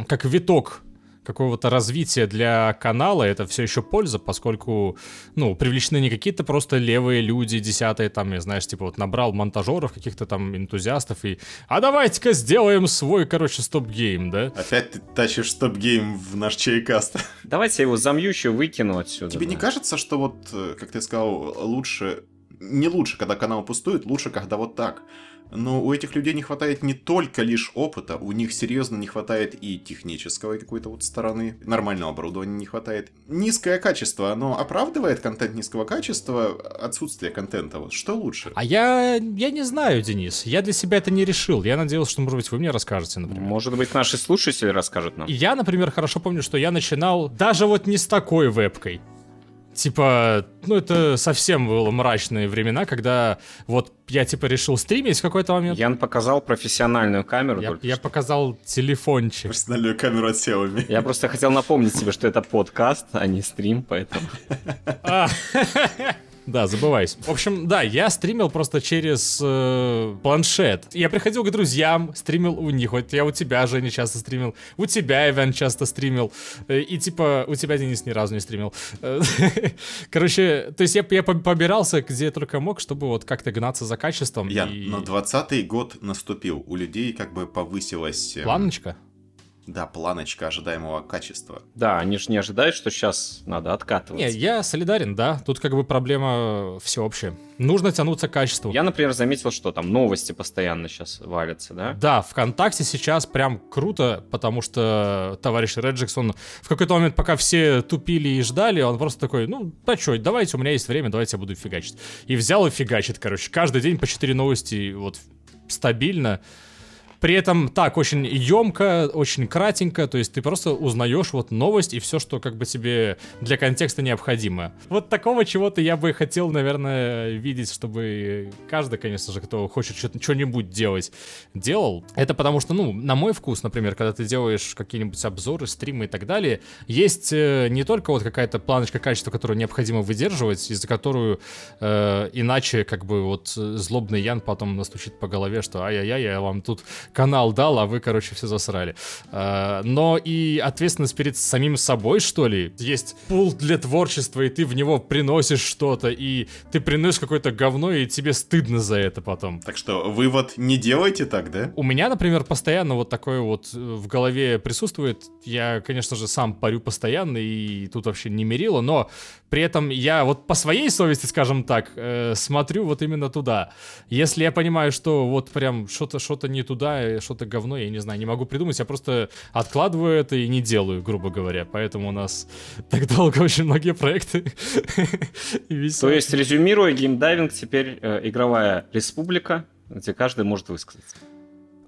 как виток какого-то развития для канала это все еще польза, поскольку, ну, привлечены не какие-то просто левые люди, десятые, там, я знаешь, типа вот набрал монтажеров, каких-то там энтузиастов и а давайте-ка сделаем свой, короче, стоп-гейм, да? Опять ты тащишь стоп-гейм в наш чайкаст. Давайте я его замьючу еще выкину отсюда. Тебе не да. кажется, что вот, э, как ты сказал, лучше... Не лучше, когда канал пустует, лучше, когда вот так. Но у этих людей не хватает не только лишь опыта, у них серьезно не хватает и технической какой-то вот стороны, нормального оборудования не хватает. Низкое качество, оно оправдывает контент низкого качества, отсутствие контента, вот что лучше? А я, я не знаю, Денис, я для себя это не решил. Я надеялся, что, может быть, вы мне расскажете, например. Может быть, наши слушатели расскажут нам. Я, например, хорошо помню, что я начинал даже вот не с такой вебкой. Типа, ну это совсем было мрачные времена, когда вот я типа решил стримить в какой-то момент. Ян показал профессиональную камеру Я, только я показал телефончик. Профессиональную камеру от Xiaomi. Я просто хотел напомнить тебе, что это подкаст, а не стрим, поэтому... Да, забывайся. В общем, да, я стримил просто через э, планшет. Я приходил к друзьям, стримил у них. Вот я у тебя, Женя, часто стримил. У тебя, Иван, часто стримил. Э, И типа, у тебя, Денис, ни разу не стримил. Э, Короче, то есть я, я по- побирался где только мог, чтобы вот как-то гнаться за качеством. Ян, и- но 20-й год наступил. У людей как бы повысилась... э, Планочка? Да, планочка ожидаемого качества. Да, они же не ожидают, что сейчас надо Не, откатываться. я солидарен, да. Тут как бы проблема всеобщая. Нужно тянуться к качеству. Я, например, заметил, что там новости постоянно сейчас валятся, да? Да, ВКонтакте сейчас прям круто, потому что товарищ Реджикс, он в какой-то момент, пока все тупили и ждали, он просто такой, ну, да чё, давайте, у меня есть время, давайте я буду фигачить. И взял и фигачит, короче. Каждый день по 4 новости, вот, стабильно. При этом так, очень емко, очень кратенько, то есть ты просто узнаешь вот новость и все, что как бы тебе для контекста необходимо. Вот такого чего-то я бы хотел, наверное, видеть, чтобы каждый, конечно же, кто хочет что- что-нибудь делать, делал. Это потому что, ну, на мой вкус, например, когда ты делаешь какие-нибудь обзоры, стримы и так далее, есть э, не только вот какая-то планочка качества, которую необходимо выдерживать, из-за которую э, иначе как бы вот злобный Ян потом настучит по голове, что ай-яй-яй, я вам тут канал дал, а вы, короче, все засрали. Э, но и ответственность перед самим собой, что ли. Есть пул для творчества, и ты в него приносишь что-то, и ты приносишь какое-то говно, и тебе стыдно за это потом. Так что вывод не делайте так, да? У меня, например, постоянно вот такое вот э, в голове присутствует. Я, конечно же, сам парю постоянно, и тут вообще не мерило, но при этом я вот по своей совести, скажем так, э, смотрю вот именно туда. Если я понимаю, что вот прям что-то что-то не туда, э, что-то говно, я не знаю, не могу придумать, я просто откладываю это и не делаю, грубо говоря. Поэтому у нас так долго очень многие проекты. То есть, резюмируя, геймдайвинг теперь э, игровая республика, где каждый может высказаться.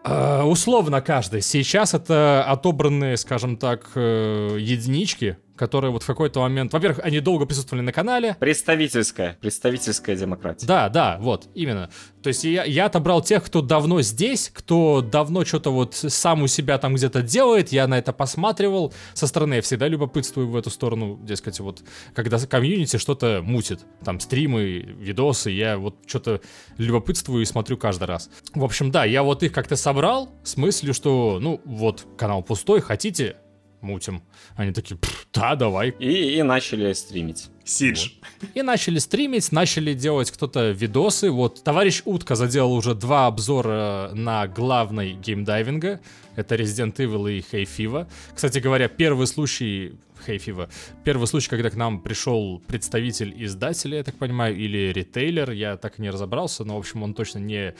А, Условно каждый. Сейчас это отобранные, скажем так, э, единички, которые вот в какой-то момент... Во-первых, они долго присутствовали на канале. Представительская, представительская демократия. Да, да, вот, именно. То есть я, я отобрал тех, кто давно здесь, кто давно что-то вот сам у себя там где-то делает, я на это посматривал со стороны, я всегда любопытствую в эту сторону, дескать, вот, когда комьюнити что-то мутит, там, стримы, видосы, я вот что-то любопытствую и смотрю каждый раз. В общем, да, я вот их как-то собрал с мыслью, что, ну, вот, канал пустой, хотите, мутим. Они такие, «Пф, да, давай, И, и начали стримить. Сидж и начали стримить, начали делать кто-то видосы. Вот товарищ Утка заделал уже два обзора на главной геймдайвинга. Это Resident Evil и Hay Fever. Кстати говоря, первый случай... Fiva. Первый случай, когда к нам пришел представитель издателя, я так понимаю, или ритейлер, я так и не разобрался, но, в общем, он точно не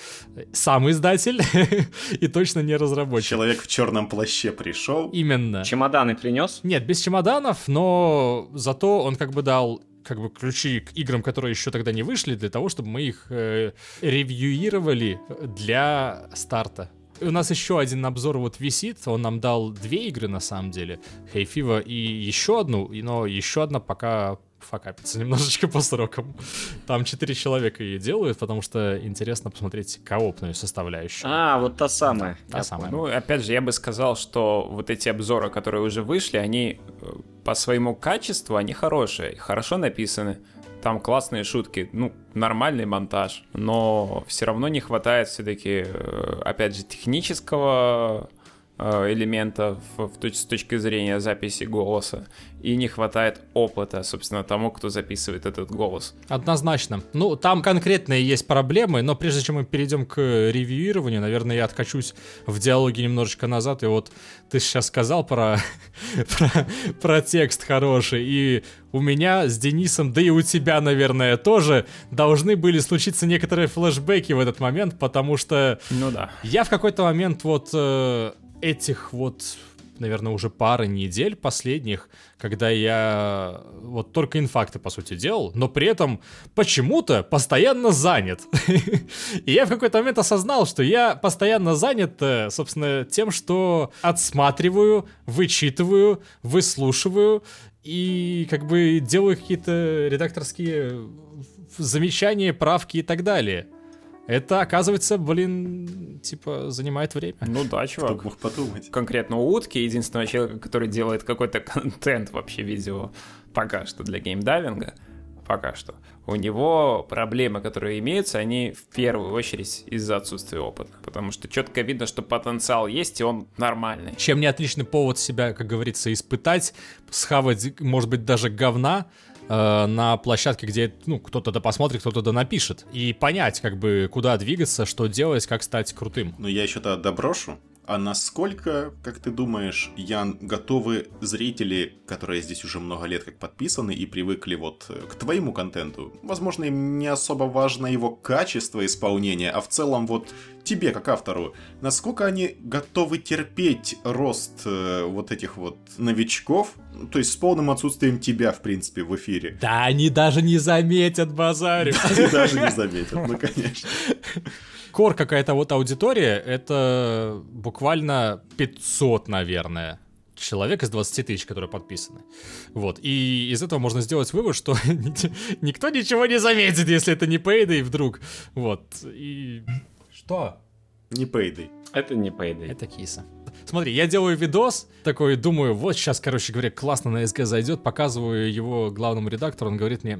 сам издатель и точно не разработчик. Человек в черном плаще пришел. Именно. Чемоданы принес? Нет, без чемоданов, но зато он как бы дал как бы ключи к играм, которые еще тогда не вышли, для того, чтобы мы их э, ревьюировали для старта. У нас еще один обзор вот висит, он нам дал две игры на самом деле, Hey Fiva и еще одну, и- но еще одна пока факапится немножечко по срокам. Там четыре человека ее делают, потому что интересно посмотреть коопную составляющую. А, вот та самая. Та Я самая. Ну, опять же, я бы сказал, что вот эти обзоры, которые уже вышли, они э, по своему качеству, они хорошие, хорошо написаны. Там классные шутки, ну, нормальный монтаж, но все равно не хватает все-таки, опять же, технического э, элемента в- в точ- с точки зрения записи голоса, и не хватает опыта, собственно, тому, кто записывает этот голос. Однозначно. Ну, там конкретные есть проблемы, но прежде чем мы перейдем к ревьюированию, наверное, я откачусь в диалоге немножечко назад. И вот ты сейчас сказал про, про, про текст хороший, и у меня с Денисом, да и у тебя, наверное, тоже должны были случиться некоторые флешбеки в этот момент, потому что Ну да. я в какой-то момент вот э, этих вот, наверное, уже пары недель последних, когда я вот только инфакты, по сути, делал, но при этом почему-то постоянно занят. И я в какой-то момент осознал, что я постоянно занят, э, собственно, тем, что отсматриваю, вычитываю, выслушиваю и как бы делаю какие-то редакторские замечания, правки и так далее. Это, оказывается, блин, типа, занимает время. Ну да, Кто чувак. бы мог подумать. конкретно у Утки, единственного человека, который делает какой-то контент вообще видео пока что для геймдайвинга, пока что, у него проблемы, которые имеются, они в первую очередь из-за отсутствия опыта. Потому что четко видно, что потенциал есть, и он нормальный. Чем не отличный повод себя, как говорится, испытать, схавать, может быть, даже говна э, на площадке, где ну, кто-то да посмотрит, кто-то да напишет. И понять, как бы, куда двигаться, что делать, как стать крутым. Но я еще тогда доброшу. А насколько, как ты думаешь, Ян, готовы зрители, которые здесь уже много лет как подписаны и привыкли вот э, к твоему контенту? Возможно, им не особо важно его качество исполнения, а в целом вот тебе, как автору, насколько они готовы терпеть рост э, вот этих вот новичков, то есть с полным отсутствием тебя, в принципе, в эфире? Да они даже не заметят базарю. Ты даже не заметил, ну, конечно. Кор какая-то вот аудитория, это буквально 500, наверное, человек из 20 тысяч, которые подписаны. Вот. И из этого можно сделать вывод, что никто ничего не заметит, если это не Payday вдруг. Вот. И... Что? Не Payday. Это не Payday. Это киса. Смотри, я делаю видос, такой думаю, вот сейчас, короче говоря, классно на СГ зайдет, показываю его главному редактору, он говорит мне,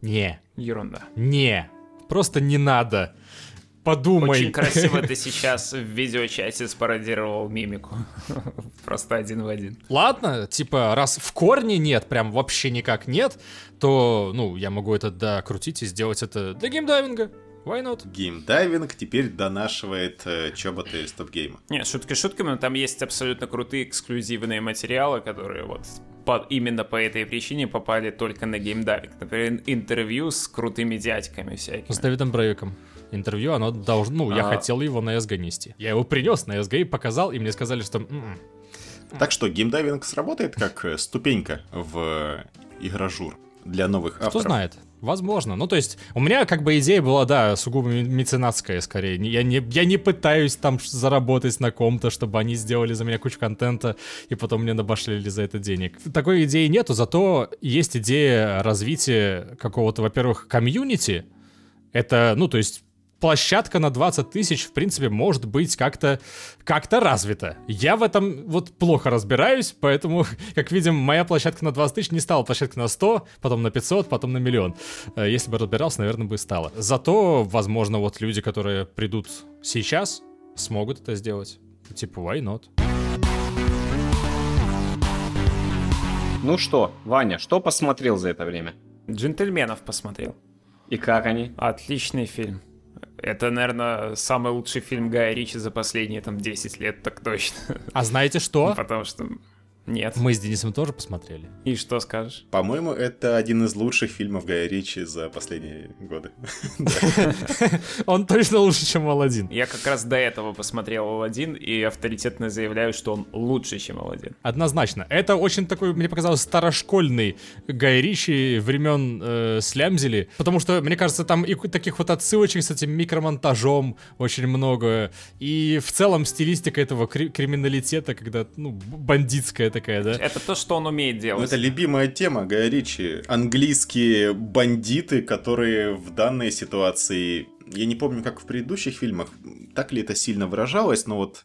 не, Ерунда. не, просто не надо. Подумай. Очень красиво ты сейчас в видеочате спародировал мимику. Просто один в один. Ладно, типа, раз в корне нет, прям вообще никак нет, то, ну, я могу это докрутить и сделать это для геймдайвинга. Why not? Геймдайвинг теперь донашивает э, чоботы Стоп-гейма. Не, шутки шутками, но там есть абсолютно крутые эксклюзивные материалы, которые вот по- именно по этой причине попали только на геймдайвинг. Например, интервью с крутыми дядьками всякими. С Давидом Брейвиком. Интервью, оно должно... Ну, я А. хотел его на СГ нести. Я его принес на СГ и показал, и мне сказали, что... «М-м». Так что геймдайвинг сработает как э, ступенька в э, игражур для новых Кто авторов. знает? Возможно. Ну, то есть, у меня как бы идея была, да, сугубо ме- меценатская скорее. Не- Я не, я не пытаюсь там заработать на ком-то, чтобы они сделали за меня кучу контента, и потом мне набашлили за это денег. Такой идеи нету, зато есть идея развития какого-то, во-первых, комьюнити. Это, ну, то есть, площадка на 20 тысяч, в принципе, может быть как-то как развита. Я в этом вот плохо разбираюсь, поэтому, как видим, моя площадка на 20 тысяч не стала площадкой на 100, потом на 500, потом на миллион. Э, Если бы разбирался, наверное, бы стало. Зато, возможно, вот люди, которые придут сейчас, смогут это сделать. Типа, why not? Ну что, Ваня, что посмотрел за это время? Джентльменов посмотрел. И как они? Отличный фильм. Это, наверное, самый лучший фильм Гая Ричи за последние там 10 лет, так точно. А знаете что? Потому что нет. Мы с Денисом тоже посмотрели. И что скажешь? По-моему, это один из лучших фильмов Гая Ричи за последние годы. Он точно лучше, чем Алладин. Я как раз до этого посмотрел Алладин и авторитетно заявляю, что он лучше, чем Алладин. Однозначно. Это очень такой, мне показалось, старошкольный Гай Ричи времен э, Слямзели. Потому что, мне кажется, там и таких вот отсылочек с этим микромонтажом очень много. И в целом стилистика этого кри- криминалитета, когда, ну, бандитская такая, да? Это то, что он умеет Ну, делать. это любимая тема Гая Ричи. Английские бандиты, которые в данной ситуации... Я не помню, как в предыдущих фильмах, так ли это сильно выражалось, но вот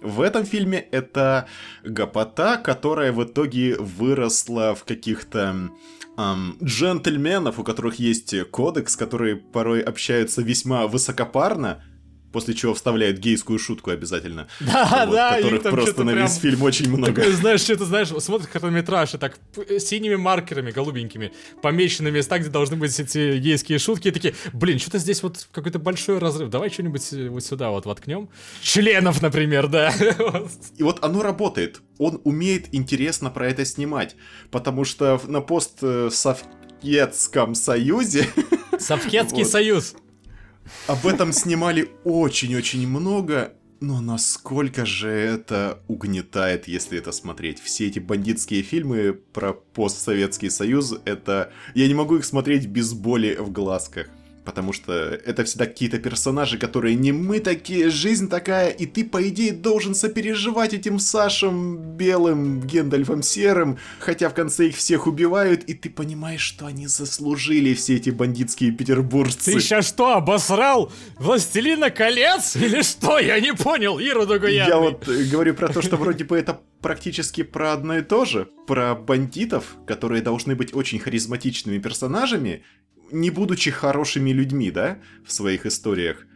в этом фильме это гопота, которая в итоге выросла в каких-то ам, джентльменов, у которых есть кодекс, которые порой общаются весьма высокопарно, после чего вставляют гейскую шутку обязательно. Да, Вот, да, которых там просто на прям- весь фильм очень много. Такой, знаешь, что-то, знаешь, смотрит хронометраж, и так п- синими маркерами, голубенькими, помечены места, где должны быть эти гейские шутки, и такие, блин, что-то здесь вот какой-то большой разрыв, давай что-нибудь э, вот сюда вот воткнем. Членов, например, да. И вот оно работает. Он умеет интересно про это снимать. Потому что на постсоветском союзе Совкетский Вот. союз. Об этом снимали очень-очень много. Но насколько же это угнетает, если это смотреть. Все эти бандитские фильмы про постсоветский союз, это... Я не могу их смотреть без боли в глазках. Потому что это всегда какие-то персонажи, которые не мы такие, жизнь такая, и ты, по идее, должен сопереживать этим Сашем белым, Гендальфом серым, хотя в конце их всех убивают, и ты понимаешь, что они заслужили все эти бандитские петербуржцы. Ты сейчас что, обосрал Властелина колец? Или что? Я не понял, Иру Дугуянный. Я вот э, говорю про то, что вроде бы это практически про одно и то же. Про бандитов, которые должны быть очень харизматичными персонажами, не будучи хорошими людьми, да, в своих историях.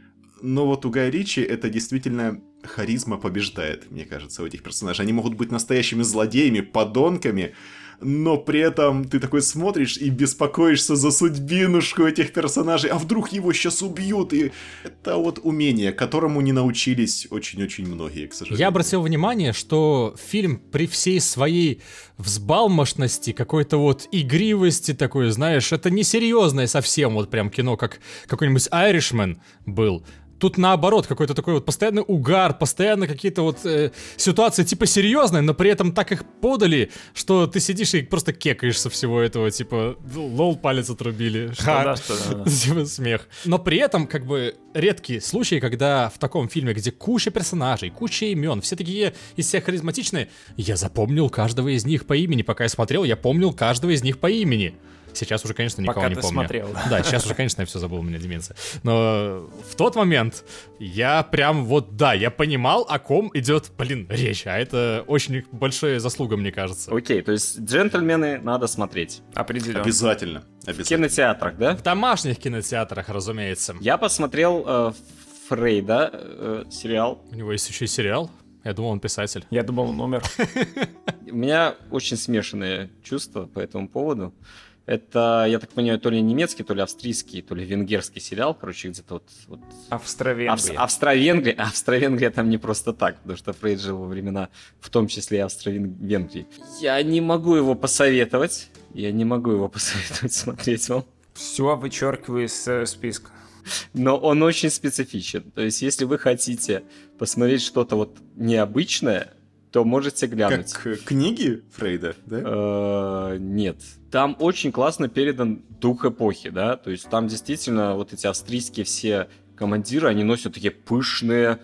Но вот у Гая Ричи это действительно харизма побеждает, мне кажется, у этих персонажей. Они могут быть настоящими злодеями, подонками, но при этом ты такой смотришь и беспокоишься за судьбинушку этих персонажей, а вдруг его сейчас убьют, и это вот умение, которому не научились очень-очень многие, к сожалению. Я обратил внимание, что фильм при всей своей взбалмошности, какой-то вот игривости такой, знаешь, это не серьезное совсем вот прям кино, как какой-нибудь Irishman был. Тут наоборот, какой-то такой вот постоянный угар, постоянно какие-то вот э, ситуации типа серьезные, но при этом так их подали, что ты сидишь и просто кекаешь со всего этого, типа, лол, палец отрубили. Что Ха. да, что да, да. Типа смех. Но при этом, как бы, редкие случаи, когда в таком фильме, где куча персонажей, куча имен, все такие из всех харизматичные, я запомнил каждого из них по имени. Пока я смотрел, я помнил каждого из них по имени. Сейчас уже, конечно, никого Пока не ты помню. смотрел. Да, сейчас уже, конечно, я все забыл, у меня деменция. Но в тот момент я прям вот, да, я понимал, о ком идет, блин, речь. А это очень большая заслуга, мне кажется. Окей, то есть джентльмены надо смотреть. Определенно. Обязательно. В Обязательно. кинотеатрах, да? В домашних кинотеатрах, разумеется. Я посмотрел э, Фрейда, э, сериал. У него есть еще и сериал. Я думал, он писатель. Я думал, он умер. У меня очень смешанные чувства по этому поводу. Это, я так понимаю, то ли немецкий, то ли австрийский, то ли венгерский сериал, короче, где-то вот... вот Австро-Венгрия. Авс- Австро-Венгрия, Австро-Венгрия там не просто так, потому что Фрейд жил во времена, в том числе и Австро-Венгрии. Я не могу его посоветовать, я не могу его посоветовать смотреть вам, Все вычеркиваю из э, списка. но он очень специфичен. То есть, если вы хотите посмотреть что-то вот необычное, то можете глянуть. Как э, книги Фрейда, да? Э, Нет. Там очень классно передан дух эпохи, да, то есть там действительно вот эти австрийские все командиры, они носят такие пышные,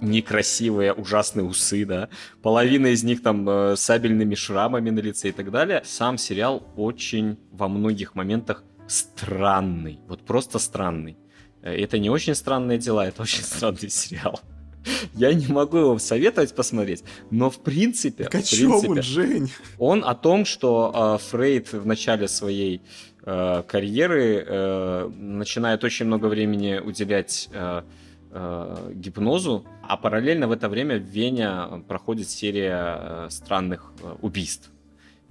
некрасивые, ужасные усы, да. Половина из них там э, сабельными шрамами на лице и так далее. Сам сериал очень во многих моментах странный, вот просто странный. Э, Это не очень странные дела, это очень странный сериал. Я не могу его советовать посмотреть, но в принципе, Так о в чем принципе, он, Жень? он о том, что э, Фрейд в начале своей э, карьеры э, начинает очень много времени уделять э, э, гипнозу, а параллельно в это время в Вене проходит серия э, странных э, убийств.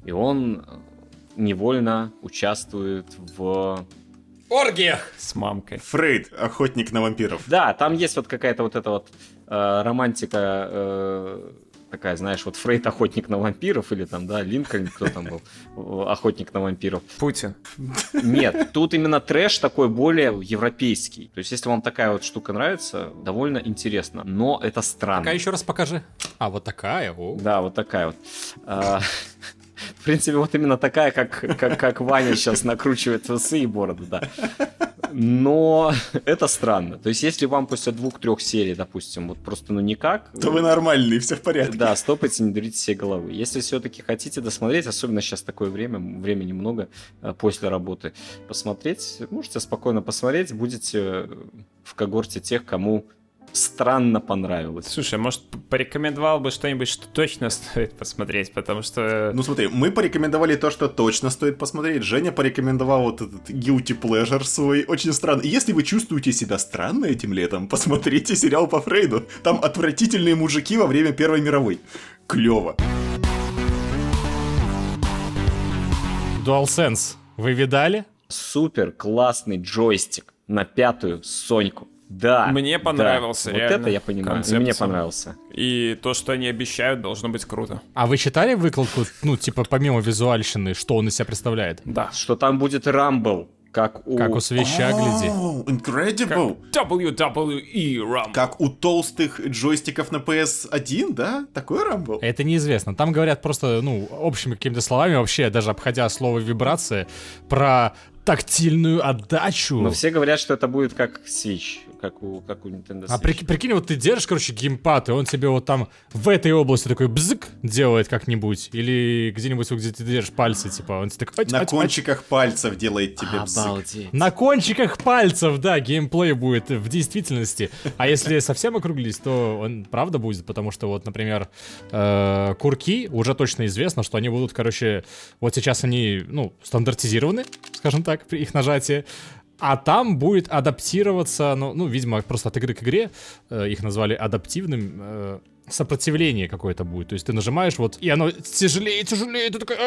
И он невольно участвует в... Оргиях! С мамкой. Фрейд, охотник на вампиров. Да, там есть вот какая-то вот эта вот э, романтика э, такая, знаешь, вот Фрейд охотник на вампиров или там, да, Линкольн, кто там был, охотник на вампиров. Путин. Нет, тут именно трэш такой более европейский. То есть, если вам такая вот штука нравится, довольно интересно. Но это странно. Пока еще раз покажи. А, вот такая, о. Да, вот такая вот. В принципе, вот именно такая, как, как, как Ваня сейчас накручивает усы и бороду, да. Но это странно. То есть, если вам после двух-трех серий, допустим, вот просто ну никак... То вы нормальный, все в порядке. Да, стопайте, не дурите себе головы. Если все-таки хотите досмотреть, особенно сейчас такое время, времени много э, после работы, посмотреть, можете спокойно посмотреть, будете в когорте тех, кому странно понравилось. Слушай, может, порекомендовал бы что-нибудь, что точно стоит посмотреть, потому что... Ну смотри, мы порекомендовали то, что точно стоит посмотреть. Женя порекомендовал вот этот guilty pleasure свой, очень странно. Если вы чувствуете себя странно этим летом, посмотрите сериал по Фрейду. Там отвратительные мужики во время Первой мировой. Клево. DualSense. Вы видали? Супер классный джойстик на пятую Соньку. Да. Мне понравился, да. реально. Вот это я понимаю. концепция. Мне понравился. И то, что они обещают, должно быть круто. А вы читали выкладку, ну, типа, помимо визуальщины, что он из себя представляет? Да. Что там будет Рамбл, как у... Как у свища, гляди. О, Incredible. WWE Rumble. Как у толстых джойстиков на PS1, да? Такой рамбл? Это неизвестно. Там говорят просто, ну, общими какими-то словами, вообще, даже обходя слово вибрация, про тактильную отдачу. Но все говорят, что это будет как Switch, как у, как у Nintendo Switch. А прики- прикинь, вот ты держишь, короче, геймпад, и он тебе вот там в этой области такой бзык делает как-нибудь. Или где-нибудь, вот, где ты держишь пальцы, типа, он тебе такой... «Ать, На ать, ать». кончиках пальцев делает тебе бзык. На кончиках пальцев, да, геймплей будет в действительности. А если совсем округлись, то он правда будет, потому что вот, например, э, курки уже точно известно, что они будут, короче, вот сейчас они, ну, стандартизированы, скажем так, при их нажатии. А там будет адаптироваться, ну, ну, видимо, просто от игры к игре э, их назвали адаптивным. э, сопротивление какое-то будет. То есть ты нажимаешь вот, и оно тяжелее, тяжелее, ты такой...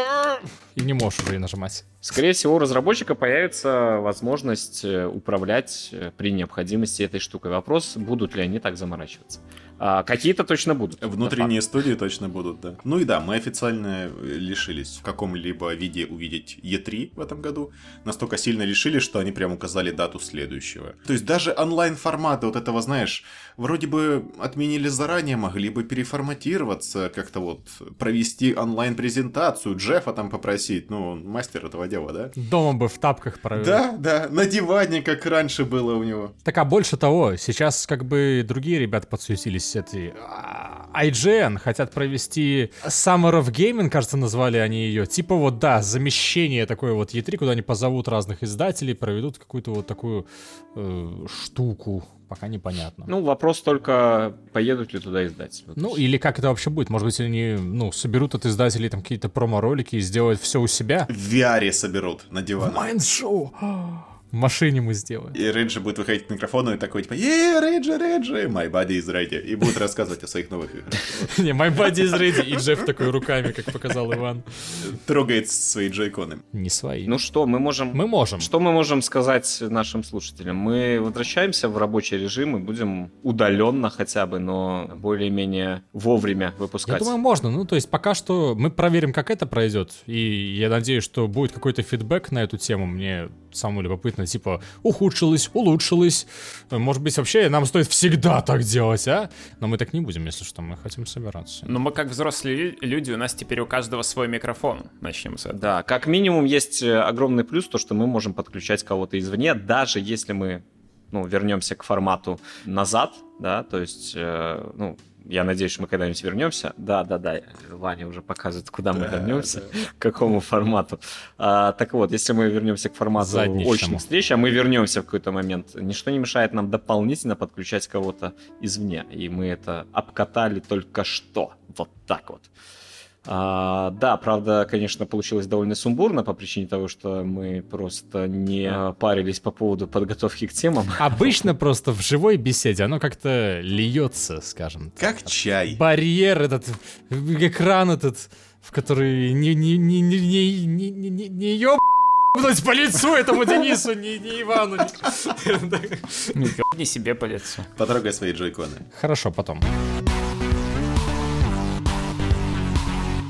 И не можешь уже нажимать. Скорее всего, у разработчика появится возможность э, управлять э, при необходимости этой штукой. Вопрос, будут ли они так заморачиваться. А, какие-то точно будут. Внутренние студии точно будут, да. Ну и да, мы официально э, лишились в каком-либо виде увидеть E3 в этом году. Настолько сильно лишились, что они прям указали дату следующего. То есть даже онлайн-форматы вот этого, знаешь, вроде бы отменили заранее, могли бы переформатироваться, как-то вот провести онлайн-презентацию, Джеффа там попросить, ну, он мастер этого дела, да? Дома бы в тапках провел. Да, да, на диване, как раньше было у него. Так а больше того, сейчас как бы другие ребята подсуетились, эти а, IGN хотят провести Summer of Gaming, кажется, назвали они ее. Типа вот, да, замещение такое вот E3, куда они позовут разных издателей, проведут какую-то вот такую э, штуку, пока непонятно. Ну, Ну, вопрос только, поедут ли туда издатели. Всё. или как это вообще будет? Может быть, они, ну, соберут от издателей там какие-то промо-ролики и сделают все у себя? В VR соберут на диван. Майнд-шоу! В машине мы сделаем. И Реджи будет выходить к микрофону и такой, типа, «Е, Реджи, Реджи, my body is ready», и будет рассказывать о своих новых играх. Не, my body is ready. И Джефф такой руками, как показал Иван. Трогает свои джойконы. Не свои. Ну что, мы можем... мы можем. Что мы можем сказать нашим слушателям? Мы возвращаемся в рабочий режим и будем удаленно хотя бы, но более-менее вовремя Я выпускать. думаю, можно. Ну, то есть пока что мы проверим, как это пройдет. И я надеюсь, что будет какой-то фидбэк на эту тему. Мне самому любопытно, типа, ухудшилось, улучшилось. Может быть, вообще нам стоит всегда так делать, а? Но мы так не будем, если что. Мы хотим собираться. Но мы как взрослые лю- люди, у нас теперь у каждого свой микрофон. Начнем с этого. Да, как минимум есть э, огромный плюс, то, что мы можем подключать кого-то извне, даже если мы ну, вернемся к формату назад, да, то есть, э, ну, я надеюсь, что мы когда-нибудь вернемся. Да, да, да, Ваня уже показывает, куда мы вернемся, к какому формату. А, так вот, если мы вернемся к формату Задничному. очных встреч, а мы вернемся в какой-то момент, ничто не мешает нам дополнительно подключать кого-то извне. И мы это обкатали только что. Вот так вот. А, да, правда, конечно, получилось довольно сумбурно по причине того, что мы просто не парились по поводу подготовки к темам. Обычно просто в живой беседе оно как-то льется, скажем. так. Как чай. Барьер этот, экран этот, в который не, не, не, не, не, не, не, не, не ёбнуть по лицу этому Денису, не, не Ивану. не- Не себе по лицу. Потрогай свои джойконы. Хорошо, потом.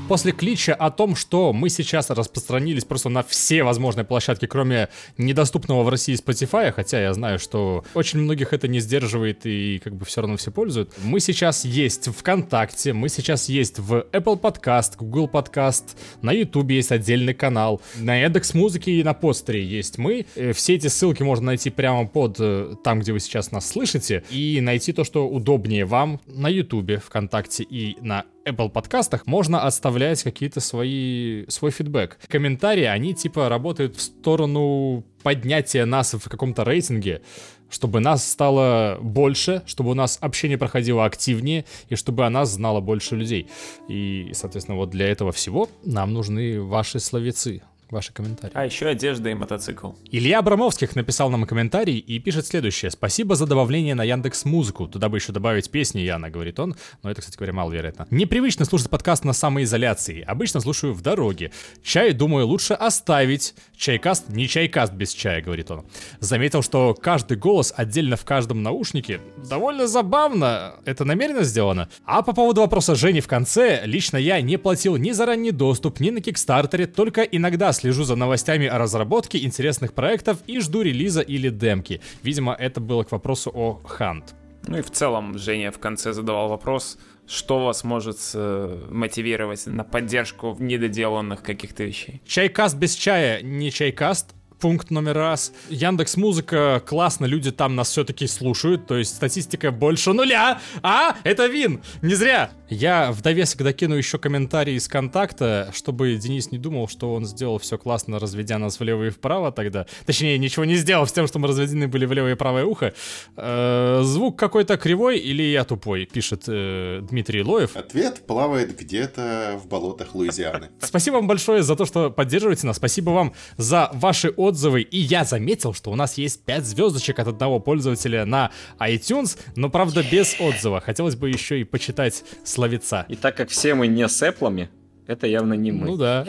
После клича о том, что мы сейчас распространились просто на все возможные площадки, кроме недоступного в России Spotify, хотя я знаю, что очень многих это не сдерживает и как бы все равно все пользуют. Мы сейчас есть ВКонтакте, мы сейчас есть в Apple Podcast, Google Podcast, на YouTube есть отдельный канал, на Яндекс Музыке и на постере есть мы. Э, Все эти ссылки можно найти прямо под э, там, где вы сейчас нас слышите, и найти то, что удобнее вам на YouTube, ВКонтакте и на Apple подкастах можно оставлять какие-то свои, свой фидбэк. Комментарии, они типа работают в сторону поднятия нас в каком-то рейтинге, чтобы нас стало больше, чтобы у нас общение проходило активнее, и чтобы о нас знало больше людей. И, соответственно, вот для этого всего нам нужны ваши словецы, ваши комментарии. А еще одежда и мотоцикл. Илья Абрамовских написал нам комментарий и пишет следующее. Спасибо за добавление на Яндекс Музыку. Туда бы еще добавить песни, Яна, говорит он. Но это, кстати говоря, маловероятно. Непривычно слушать подкаст на самоизоляции. Обычно слушаю в дороге. Чай, думаю, лучше оставить. Чайкаст не чайкаст без чая, говорит он. Заметил, что каждый голос отдельно в каждом наушнике. Довольно забавно. Это намеренно сделано. А по поводу вопроса Жени в конце, лично я не платил ни за ранний доступ, ни на Кикстартере, только иногда слежу за новостями о разработке интересных проектов и жду релиза или демки. Видимо, это было к вопросу о Хант. Ну и в целом Женя в конце задавал вопрос, что вас может э, мотивировать на поддержку недоделанных каких-то вещей. Чайкаст без чая не чайкаст. Пункт номер раз. Яндекс Музыка классно, люди там нас все-таки слушают, то есть статистика больше нуля. А, это вин, не зря. Я в довесок докину еще комментарий из контакта, чтобы Денис не думал, что он сделал все классно, разведя нас влево и вправо тогда. Точнее, ничего не сделал с тем, что мы разведены были в левое и правое ухо. Э, звук какой-то кривой или я тупой, пишет э, Дмитрий Лоев. Ответ плавает где-то в болотах Луизианы. Спасибо вам большое за то, что поддерживаете нас. Спасибо вам за ваши отзывы. И я заметил, что у нас есть 5 звездочек от одного пользователя на iTunes, но правда без отзыва. Хотелось бы еще и почитать словеца. И так как все мы не с эплами, это явно не мы. Ну да,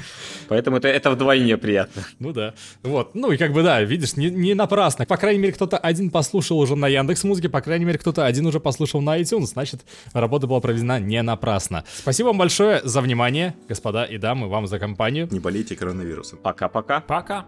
Поэтому это, это вдвойне приятно. ну да. Вот, ну и как бы да, видишь, не, не напрасно. По крайней мере, кто-то один послушал уже на Яндекс Музыке, по крайней мере, кто-то один уже послушал на iTunes, значит, работа была проведена не напрасно. Спасибо вам большое за внимание, господа и дамы, вам за компанию. Не болейте коронавирусом. Пока-пока. Пока.